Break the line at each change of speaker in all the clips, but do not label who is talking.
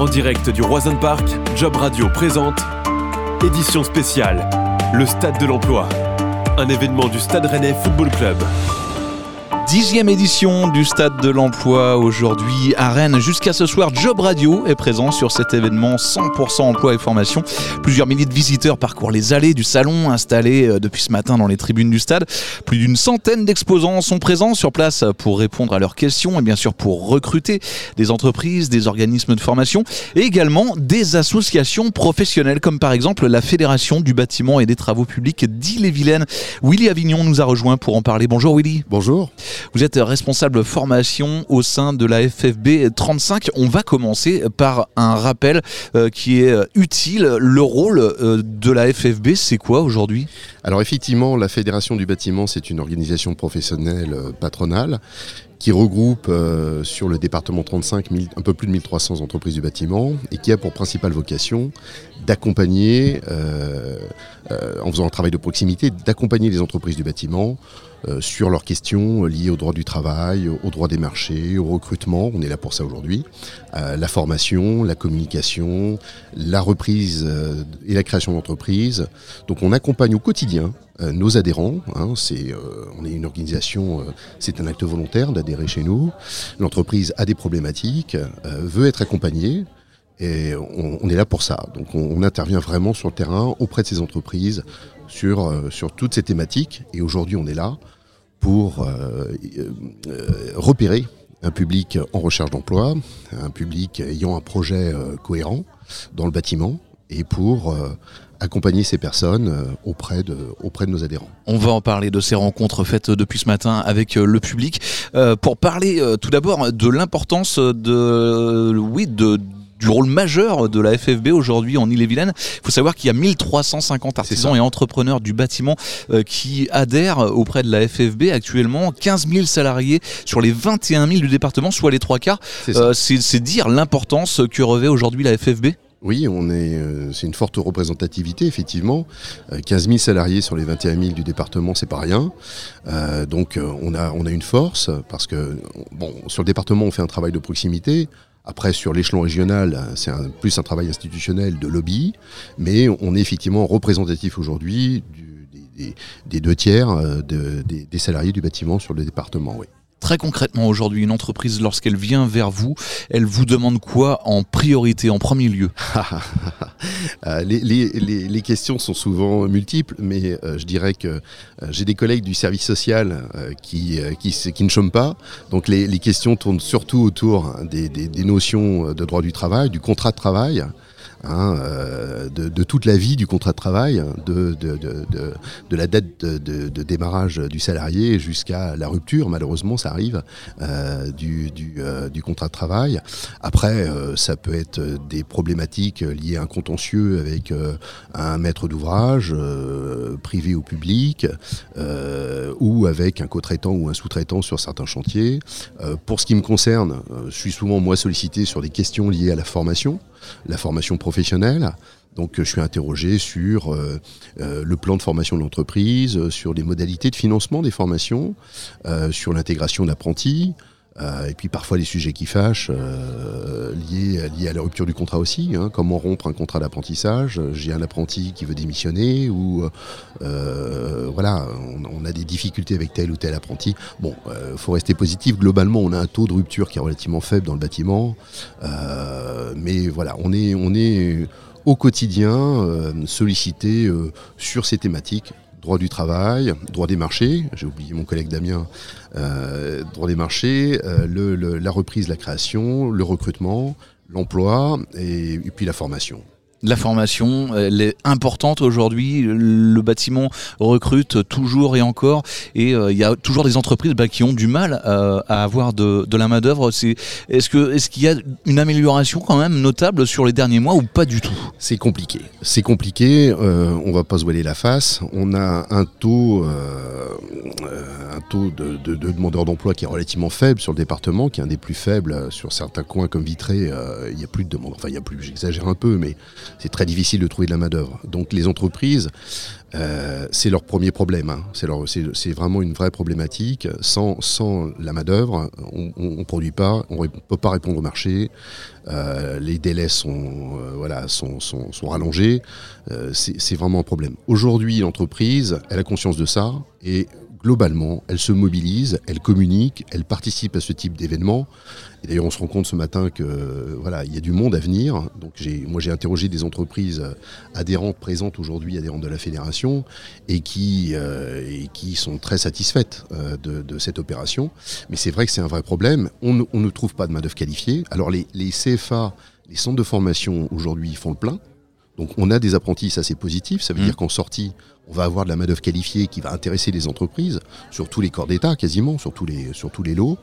En direct du Roison Park, Job Radio présente Édition spéciale, le Stade de l'Emploi. Un événement du Stade Rennais Football Club.
Dixième édition du Stade de l'Emploi aujourd'hui à Rennes. Jusqu'à ce soir, Job Radio est présent sur cet événement 100% emploi et formation. Plusieurs milliers de visiteurs parcourent les allées du salon installé euh, depuis ce matin dans les tribunes du stade. Plus d'une centaine d'exposants sont présents sur place pour répondre à leurs questions et bien sûr pour recruter des entreprises, des organismes de formation et également des associations professionnelles comme par exemple la Fédération du bâtiment et des travaux publics d'Ille-et-Vilaine. Willy Avignon nous a rejoint pour en parler. Bonjour Willy.
Bonjour.
Vous êtes responsable formation au sein de la FFB 35. On va commencer par un rappel euh, qui est utile. Le rôle euh, de la FFB, c'est quoi aujourd'hui?
Alors effectivement, la Fédération du bâtiment, c'est une organisation professionnelle euh, patronale qui regroupe sur le département 35 un peu plus de 1300 entreprises du bâtiment et qui a pour principale vocation d'accompagner, en faisant un travail de proximité, d'accompagner les entreprises du bâtiment euh, sur leurs questions liées au droit du travail, au droit des marchés, au recrutement. On est là pour ça aujourd'hui. Euh, la formation, la communication, la reprise euh, et la création d'entreprises. Donc on accompagne au quotidien nos adhérents. Hein, on est une organisation, c'est un acte volontaire d'adhérer chez nous. L'entreprise a des problématiques, veut être accompagnée. Et on, est là pour ça. Donc on, intervient vraiment sur le terrain auprès de ces entreprises sur, sur toutes ces thématiques. Et aujourd'hui, on est là pour euh, euh, repérer un public en recherche d'emploi, un public ayant un projet euh, cohérent dans le bâtiment et pour accompagner ces personnes auprès de, auprès de nos adhérents.
On va en parler de ces rencontres faites depuis ce matin avec le public. pour parler tout d'abord de l'importance de, oui, de, du rôle majeur de la FFB aujourd'hui en Ille-et-Vilaine. Il faut savoir qu'il y a 1350 artisans et entrepreneurs du bâtiment euh, qui adhèrent auprès de la FFB actuellement. 15 000 salariés sur les 21 000 du département, soit les trois quarts. C'est euh, dire l'importance que revêt aujourd'hui la FFB
oui, on est, euh, c'est une forte représentativité, effectivement. 15 000 salariés sur les 21 000 du département, c'est pas rien. donc, on a, on a une force parce que, bon, sur le département, on fait un travail de proximité. Après, sur l'échelon régional, c'est plus un travail institutionnel de lobby, mais on est effectivement représentatif aujourd'hui des, deux tiers euh, des, salariés du bâtiment sur le département.
Très concrètement, aujourd'hui, une entreprise, lorsqu'elle vient vers vous, elle vous demande quoi en priorité, en premier lieu?
Euh, les, questions sont souvent multiples, mais euh, je dirais que euh, j'ai des collègues du service social qui, qui, ne chôment pas. Donc les, questions tournent surtout autour des notions de droit du travail, du contrat de travail. Hein, euh, de, toute la vie du contrat de travail, de, la date de, démarrage du salarié jusqu'à la rupture, malheureusement ça arrive, euh, du, euh, du, contrat de travail. Après, ça peut être des problématiques liées à un contentieux avec un maître d'ouvrage, privé ou public, ou avec un co-traitant ou un sous-traitant sur certains chantiers. pour ce qui me concerne, je suis souvent moi sollicité sur des questions liées à la formation la formation professionnelle. Donc je suis interrogé sur euh, euh, le plan de formation de l'entreprise, sur les modalités de financement des formations, euh, sur l'intégration d'apprentis, euh, et puis parfois les sujets qui fâchent euh, liés, liés, à la rupture du contrat aussi. Hein. comment rompre un contrat d'apprentissage J'ai un apprenti qui veut démissionner ou euh, voilà, on, a des difficultés avec tel ou tel apprenti. Bon, il faut rester positif. Globalement, on a un taux de rupture qui est relativement faible dans le bâtiment, mais voilà, on est, on est au quotidien sollicité sur ces thématiques droit du travail, droit des marchés, j'ai oublié mon collègue Damien, euh, droit des marchés, euh, la reprise, la création, le recrutement, l'emploi et, puis la formation.
La formation, elle est importante aujourd'hui. Le bâtiment recrute toujours et encore, et euh, il y a toujours des entreprises bah, qui ont du mal euh, à avoir de, la main d'œuvre. Est-ce qu'il y a une amélioration quand même notable sur les derniers mois ou pas du tout?
C'est compliqué. C'est compliqué. Euh, on va pas se voiler la face. On a un taux, un taux de, demandeurs d'emploi qui est relativement faible sur le département, qui est un des plus faibles sur certains coins comme Vitré. Il y a plus de demandes. Enfin, il y a plus. J'exagère un peu, mais c'est très difficile de trouver de la main-d'œuvre. Donc les entreprises, euh, c'est leur premier problème. Hein. C'est vraiment une vraie problématique. Sans, sans la main-d'œuvre, on ne produit pas, on ne peut pas répondre au marché. Euh, les délais sont, euh, voilà, sont, sont, sont rallongés. C'est vraiment un problème. Aujourd'hui, l'entreprise, elle a conscience de ça et globalement, elle se mobilise, elle communique, elle participe à ce type d'événement. Et d'ailleurs, on se rend compte ce matin que voilà, il y a du monde à venir. Donc, moi, j'ai interrogé des entreprises adhérentes présentes aujourd'hui, adhérentes de la fédération, et qui, euh, sont très satisfaites euh, de, cette opération. Mais c'est vrai que c'est un vrai problème. On, on ne trouve pas de main d'œuvre qualifiée. Alors, les, les CFA, les centres de formation aujourd'hui font le plein. Donc on a des apprentis, ça c'est positif, ça veut mmh. dire qu'en sortie, on va avoir de la main-d'œuvre qualifiée qui va intéresser les entreprises, sur tous les corps d'État quasiment, sur tous les, sur tous les lots.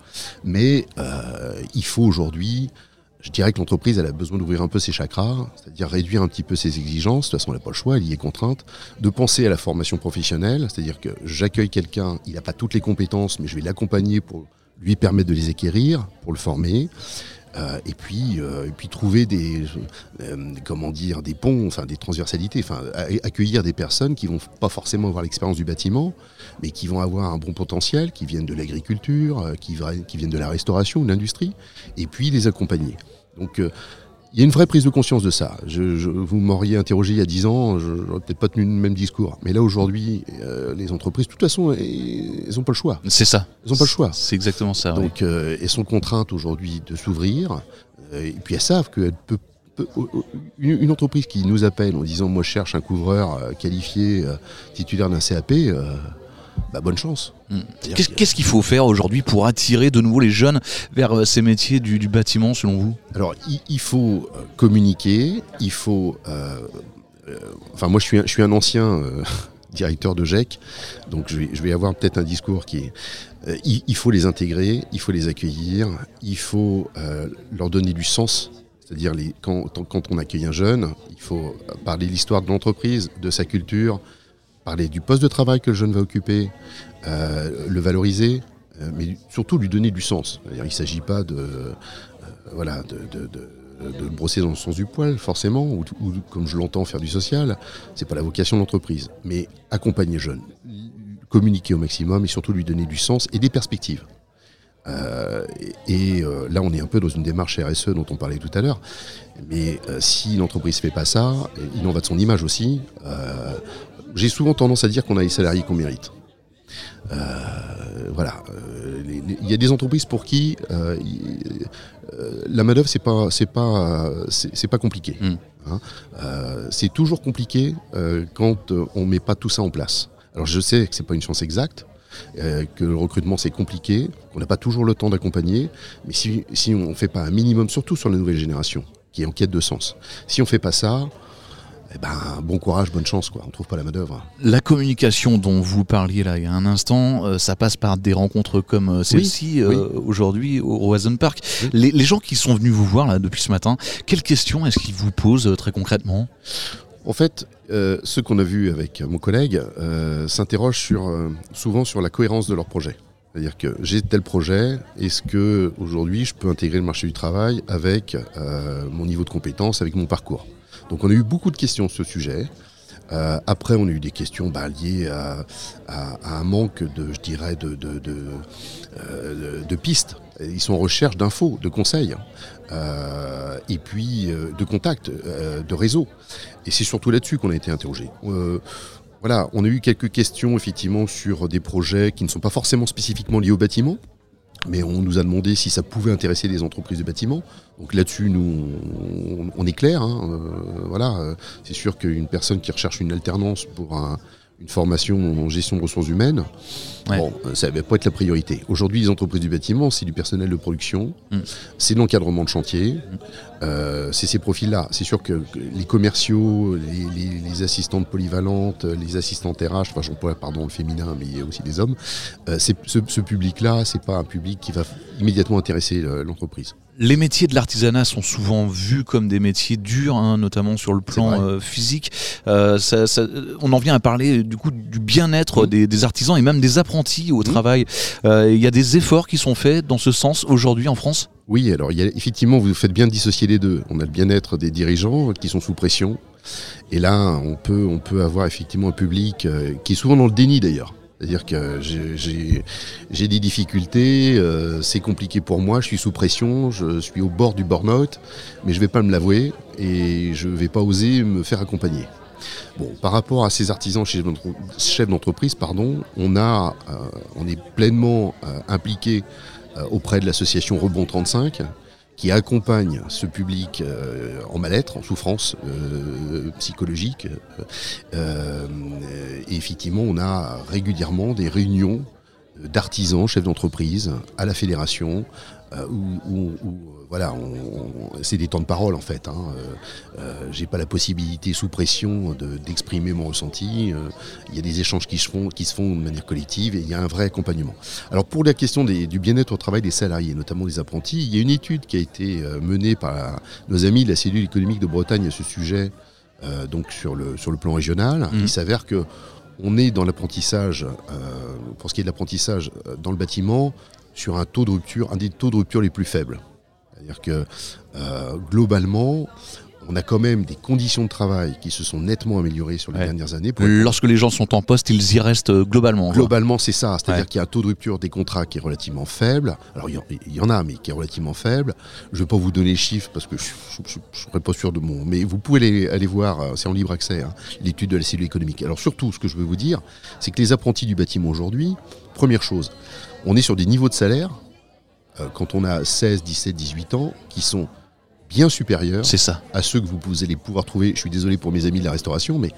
Mais euh, il faut aujourd'hui, je dirais que l'entreprise elle a besoin d'ouvrir un peu ses chakras, c'est-à-dire réduire un petit peu ses exigences, de toute façon elle n'a pas le choix, elle y est contrainte, de penser à la formation professionnelle, c'est-à-dire que j'accueille quelqu'un, il n'a pas toutes les compétences, mais je vais l'accompagner pour lui permettre de les acquérir, pour le former. Euh, et puis euh, et puis trouver des euh, comment dire des ponts enfin des transversalités enfin accueillir des personnes qui vont pas forcément avoir l'expérience du bâtiment mais qui vont avoir un bon potentiel qui viennent de l'agriculture qui, viennent de la restauration ou de l'industrie et puis les accompagner il y a une vraie prise de conscience de ça. Je, vous m'auriez interrogé il y a 10 ans, je n'aurais peut-être pas tenu le même discours. Mais là, aujourd'hui, euh, les entreprises, de toute façon, elles n'ont pas le choix.
C'est ça.
Elles n'ont pas le choix.
C'est exactement ça.
Donc, euh, elles sont contraintes aujourd'hui de s'ouvrir. Euh, et puis, elles savent qu'elles peuvent une, entreprise qui nous appelle en disant moi je cherche un couvreur qualifié titulaire d'un CAP, bah, bonne chance.
Hmm. Qu'est-ce qu'il faut faire aujourd'hui pour attirer de nouveau les jeunes vers euh, ces métiers du, bâtiment selon vous?
Alors il, faut euh, communiquer, il faut... Euh, enfin moi je suis un, je suis un ancien... directeur de GEC. Donc je vais, je vais avoir peut-être un discours qui est... il, faut les intégrer, il faut les accueillir, il faut leur donner du sens. C'est-à-dire quand, quand, on accueille un jeune, il faut parler de l'histoire de l'entreprise, de sa culture, parler du poste de travail que le jeune va occuper, euh, le valoriser, euh, mais surtout lui donner du sens. Il ne s'agit pas de, euh, de, le brosser dans le sens du poil, forcément, ou, comme je l'entends, faire du social. C'est pas la vocation de l'entreprise. Mais accompagner le jeune, communiquer au maximum et surtout lui donner du sens et des perspectives. Et là, on est un peu dans une démarche RSE dont on parlait tout à l'heure. Mais si l'entreprise ne fait pas ça, il en va de son image aussi j'ai souvent tendance à dire qu'on a les salariés qu'on mérite. Euh, voilà, euh, il y a des entreprises pour qui euh, la main d'œuvre c'est pas c'est pas c'est pas compliqué. Hmm. Hein. c'est toujours compliqué quand on met pas tout ça en place. Alors je sais que c'est pas une chance exacte, que le recrutement c'est compliqué, qu'on n'a pas toujours le temps d'accompagner, mais si, si on ne fait pas un minimum, surtout sur la nouvelle génération, qui est en quête de sens, si on ne fait pas ça, eh ben, bon courage, bonne chance, quoi. On trouve pas la main d'œuvre.
La communication dont vous parliez là il y a un instant, euh, ça passe par des rencontres comme euh, celle-ci euh, aujourd'hui au Roison Park. Les, gens qui sont venus vous voir là depuis ce matin, quelles questions est-ce qu'ils vous posent très concrètement?
En fait, ceux qu'on a vus avec mon collègue s'interrogent sur, souvent sur la cohérence de leur projet. C'est-à-dire que j'ai tel projet, est-ce que aujourd'hui je peux intégrer le marché du travail avec mon niveau de compétence, avec mon parcours? Donc on a eu beaucoup de questions sur ce sujet. Euh, après, on a eu des questions bah, liées à, un manque de, je dirais, de, euh, pistes. Ils sont en recherche d'infos, de conseils, euh, et puis de contacts, de réseaux. Et c'est surtout là-dessus qu'on a été interrogé. voilà, on a eu quelques questions effectivement sur des projets qui ne sont pas forcément spécifiquement liés au bâtiment, mais on nous a demandé si ça pouvait intéresser les entreprises de bâtiment. Donc là-dessus, nous, on, est clair. Hein, euh, voilà, c'est sûr qu'une personne qui recherche une alternance pour une formation en gestion de ressources humaines, bon, ça ne va pas être la priorité. Aujourd'hui, les entreprises du bâtiment, c'est du personnel de production, mm. c'est l'encadrement de chantier, mm. euh, c'est ces profils-là. C'est sûr que les commerciaux, les, assistantes polyvalentes, les assistantes RH, enfin, j'emploie pardon le féminin, mais il y a aussi des hommes. Euh, ce, ce public-là, c'est pas un public qui va immédiatement intéresser l'entreprise.
Les métiers de l'artisanat sont souvent vus comme des métiers durs, hein, notamment sur le plan euh, physique. Euh, on en vient à parler du coup du bien-être mmh. des, artisans et même des apprentis au mmh. travail. Euh, il y a des efforts qui sont faits dans ce sens aujourd'hui en France?
Oui, alors il y a, effectivement, vous faites bien de dissocier les deux. On a le bien-être des dirigeants qui sont sous pression. Et là, on peut, on peut avoir effectivement un public euh, qui est souvent dans le déni d'ailleurs. C'est-à-dire que j'ai des difficultés, euh, c'est compliqué pour moi, je suis sous pression, je suis au bord du burn-out, mais je ne vais pas me l'avouer et je ne vais pas oser me faire accompagner. Bon, par rapport à ces artisans chefs d'entreprise, pardon, on, a, euh, on est pleinement euh, impliqué auprès de l'association Rebond 35, qui accompagne ce public euh, en mal-être, en souffrance euh, psychologique. Euh, et effectivement, on a régulièrement des réunions d'artisans, chefs d'entreprise, à la fédération, où, voilà, c'est des temps de parole en fait. Hein. Euh, j'ai pas la possibilité sous pression d'exprimer mon ressenti. Il y a des échanges qui se font, qui se font de manière collective et il y a un vrai accompagnement. Alors pour la question du bien-être au travail des salariés, notamment des apprentis, il y a une étude qui a été menée par nos amis de la cellule économique de Bretagne à ce sujet, donc sur le sur le plan régional. Il s'avère que on est dans l'apprentissage, pour ce qui est de l'apprentissage dans le bâtiment, sur un taux de rupture, un des taux de rupture les plus faibles. C'est-à-dire que euh, globalement, on a quand même des conditions de travail qui se sont nettement améliorées sur les dernières années.
Lorsque les gens sont en poste, ils y restent euh, globalement.
Globalement, c'est ça. C'est-à-dire qu'il y a un taux de rupture des contrats qui est relativement faible. Alors, il y, en a, mais qui est relativement faible. Je ne vais pas vous donner les chiffres parce que je ne serais pas sûr de mon. Mais vous pouvez aller, voir, euh, c'est en libre accès, hein, l'étude de la cellule économique. Alors, surtout, ce que je veux vous dire, c'est que les apprentis du bâtiment aujourd'hui, première chose, on est sur des niveaux de salaire, euh, quand on a 16, 17, 18 ans, qui sont bien supérieurs
ça.
à ceux que vous allez pouvoir trouver, je suis désolé pour mes amis de la restauration, mais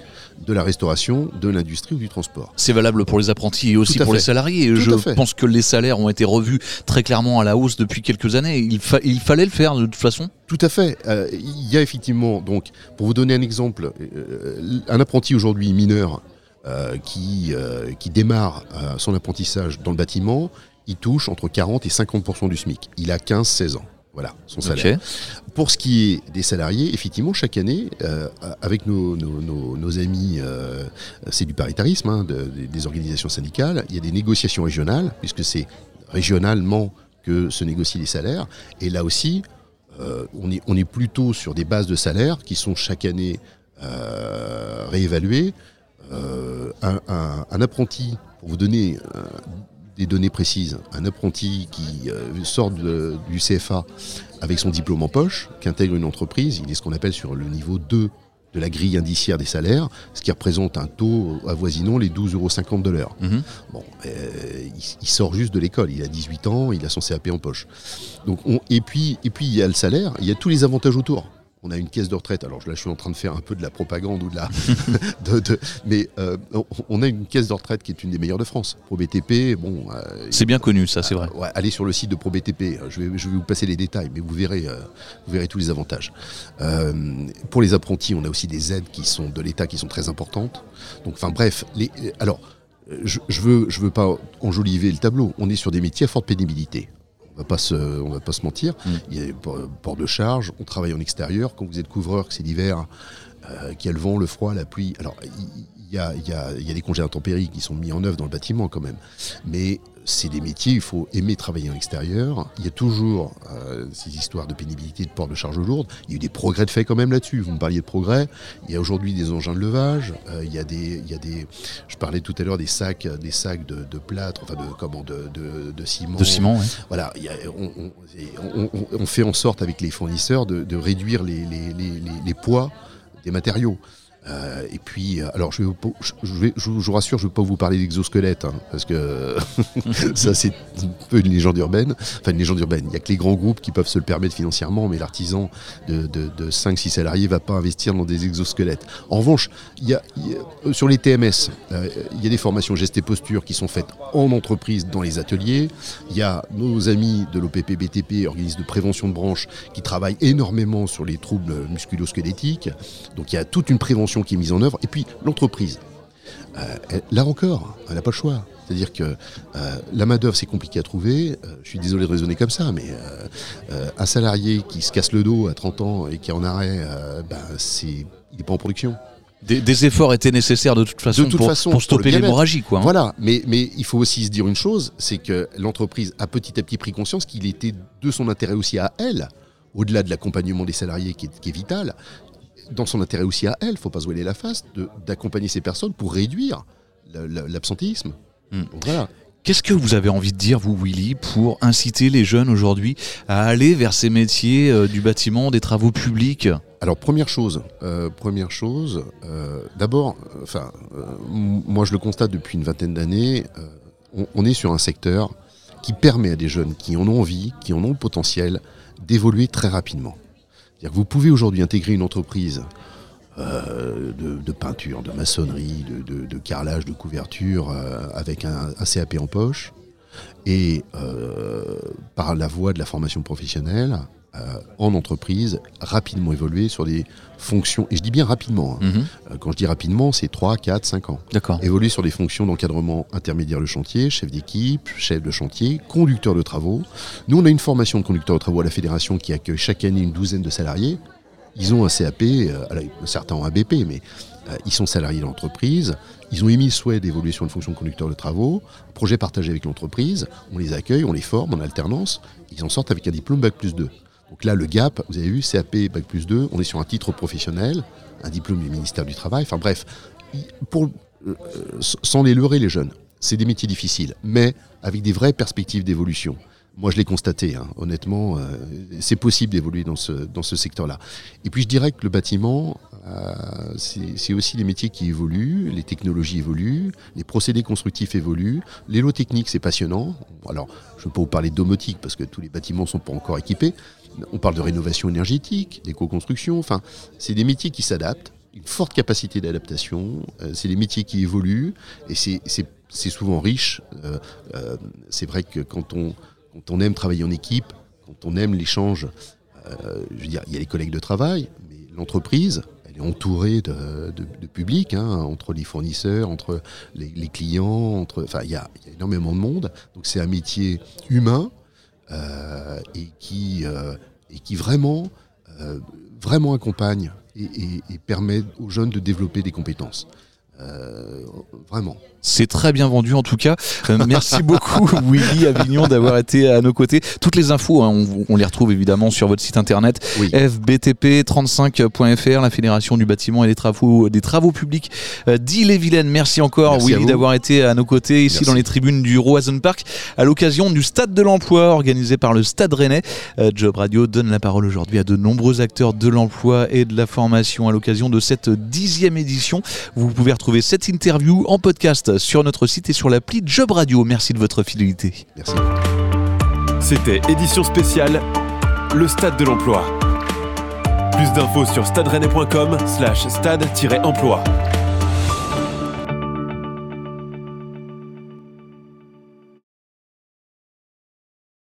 de la restauration, de l'industrie ou du transport.
C'est valable pour les apprentis et aussi pour les salariés. je pense que les salaires ont été revus très clairement à la hausse depuis quelques années. Il, fallait le faire de toute façon
Tout à fait. Euh, il y a effectivement, donc, pour vous donner un exemple, euh, un apprenti aujourd'hui mineur euh, qui, euh, qui démarre euh, son apprentissage dans le bâtiment, il touche entre 40 et 50% du SMIC. Il a 15-16 ans. Voilà, son salaire. Pour ce qui est des salariés, effectivement, chaque année, avec nos, nos, amis, c'est du paritarisme, hein, des organisations syndicales, il y a des négociations régionales, puisque c'est régionalement que se négocient les salaires. Et là aussi, on, est, on est plutôt sur des bases de salaires qui sont chaque année réévaluées. Euh, un, apprenti, pour vous donner euh, des données précises, un apprenti qui euh, sort du CFA avec son diplôme en poche, qui intègre une entreprise, il est ce qu'on appelle sur le niveau 2 de la grille indiciaire des salaires, ce qui représente un taux avoisinant les 12,50 euros de l'heure. Mhm. Bon, il, sort juste de l'école, il a 18 ans, il a son CAP en poche. Donc et, puis, et puis il y a le salaire, il y a tous les avantages autour on a une caisse de retraite. Alors là, je suis en train de faire un peu de la propagande ou de la. mais euh, on a une caisse de retraite qui est une des meilleures de France. ProBTP, bon.
Euh, c'est bien connu, ça, c'est vrai.
allez sur le site de ProBTP. Je vais, je vais vous passer les détails, mais vous verrez, euh, vous verrez tous les avantages. pour les apprentis, on a aussi des aides qui sont de l'État qui sont très importantes. Donc, enfin, bref. Les, alors, je, je veux, je veux pas enjoliver le tableau. On est sur des métiers à forte pénibilité va pas se, on va pas se mentir. Mm. Il y a port de charge, on travaille en extérieur. Quand vous êtes couvreur, que c'est l'hiver, euh, qu'il y a le vent, le froid, la pluie. Alors, il y a, y, a, y a, des congés intempéries qui sont mis en œuvre dans le bâtiment quand même. Mais c'est des métiers, il faut aimer travailler en extérieur. Il y a toujours euh, ces histoires de pénibilité, de port de charge lourde. Il y a eu des progrès de fait quand même là-dessus. Vous me parliez de progrès. Il y a aujourd'hui des engins de levage. Euh, il, y a des, il y a des, je parlais tout à l'heure des sacs, des sacs de, plâtre, enfin de comment, de, de, ciment.
De ciment, oui.
Voilà. on, fait en sorte avec les fournisseurs de, réduire les, les, les, les poids des matériaux. Euh, et puis, euh, alors je, vous rassure, je ne vais pas vous parler d'exosquelette, hein, parce que ça c'est un peu une légende urbaine. Enfin, une légende urbaine. Il n'y a que les grands groupes qui peuvent se le permettre financièrement, mais l'artisan de, de, 5-6 salariés ne va pas investir dans des exosquelettes. En revanche, euh, sur les TMS, il y a des formations gestes et posture qui sont faites en entreprise dans les ateliers. Il y a nos amis de l'OPP BTP, organisme de prévention de branche, qui travaillent énormément sur les troubles musculo-squelettiques. Donc il y a toute une prévention qui est mise en œuvre. Et puis l'entreprise, euh, là encore, elle n'a pas le choix. C'est-à-dire que euh, la main-d'œuvre, c'est compliqué à trouver. Euh, je suis désolé de raisonner comme ça, mais un salarié qui se casse le dos à 30 ans et qui est en arrêt, ben, il n'est pas en production.
Des, efforts étaient nécessaires de toute façon, pour, pour, stopper l'hémorragie.
Hein. Voilà, mais, mais il faut aussi se dire une chose, c'est que l'entreprise a petit à petit pris conscience qu'il était de son intérêt aussi à elle, au-delà de l'accompagnement des salariés qui est, vital, dans son intérêt aussi à elle, il ne faut pas se voiler la face, d'accompagner ces personnes pour réduire l'absentéisme. Hmm. Voilà.
Qu'est-ce que vous avez envie de dire, vous, Willy, pour inciter les jeunes aujourd'hui à aller vers ces métiers euh, du bâtiment, des travaux publics?
Alors première chose, euh, première chose, euh, d'abord, enfin, moi je le constate depuis une vingtaine d'années, on, est sur un secteur qui permet à des jeunes qui en ont envie, qui en ont le potentiel, d'évoluer très rapidement. Vous pouvez aujourd'hui intégrer une entreprise euh, de, peinture, de maçonnerie, de, carrelage, de couverture, euh, avec un, CAP en poche, et euh, par la voie de la formation professionnelle, en entreprise, rapidement évoluer sur des fonctions, et je dis bien rapidement, hein. mhm. quand je dis rapidement, c'est 3, 4, 5 ans.
D'accord.
Évoluer sur des fonctions d'encadrement intermédiaire de chantier, chef d'équipe, chef de chantier, conducteur de travaux. Nous, on a une formation de conducteur de travaux à la fédération qui accueille chaque année une douzaine de salariés. Ils ont un CAP, euh, certains ont un BP, mais euh, ils sont salariés de l'entreprise. Ils ont émis le souhait d'évoluer sur une fonction de conducteur de travaux, projet partagé avec l'entreprise. On les accueille, on les forme en alternance. Ils en sortent avec un diplôme Bac plus 2. Donc là, le gap, vous avez vu, CAP Bac plus 2, on est sur un titre professionnel, un diplôme du ministère du Travail. Enfin bref, pour, euh, sans les leurrer les jeunes, c'est des métiers difficiles, mais avec des vraies perspectives d'évolution. Moi, je l'ai constaté, hein. honnêtement, euh, c'est possible d'évoluer dans ce, dans ce secteur-là. Et puis, je dirais que le bâtiment, euh, c'est aussi les métiers qui évoluent, les technologies évoluent, les procédés constructifs évoluent, les lots techniques, c'est passionnant. Alors, je ne veux pas vous parler de domotique parce que tous les bâtiments ne sont pas encore équipés. On parle de rénovation énergétique, d'éco-construction, enfin, c'est des métiers qui s'adaptent, une forte capacité d'adaptation, euh, c'est des métiers qui évoluent et c'est souvent riche. c'est vrai que quand on quand on aime travailler en équipe, quand on aime l'échange, euh, je veux dire, il y a les collègues de travail, mais l'entreprise, elle est entourée de, public, hein, entre les fournisseurs, entre les, clients, entre, il y, a, énormément de monde. Donc c'est un métier humain euh, et qui euh, et qui vraiment vraiment accompagne et, permet aux jeunes de développer des compétences. Vraiment.
C'est très bien vendu en tout cas. Euh, merci beaucoup Willy Avignon d'avoir été à nos côtés. Toutes les infos, hein, on, les retrouve évidemment sur votre site internet fbtp35.fr, la Fédération du bâtiment et des travaux, des travaux publics euh, d'Ille-et-Vilaine. Merci encore Willy d'avoir été à nos côtés ici dans les tribunes du Roison Park à l'occasion du Stade de l'Emploi organisé par le Stade Rennais. Euh, Job Radio donne la parole aujourd'hui à de nombreux acteurs de l'emploi et de la formation à l'occasion de cette dixième édition. Vous pouvez retrouver cette interview en podcast sur notre site et sur l'appli Job Radio. Merci de votre fidélité.
C'était édition spéciale, le stade de l'emploi. Plus d'infos sur stade slash stade-emploi.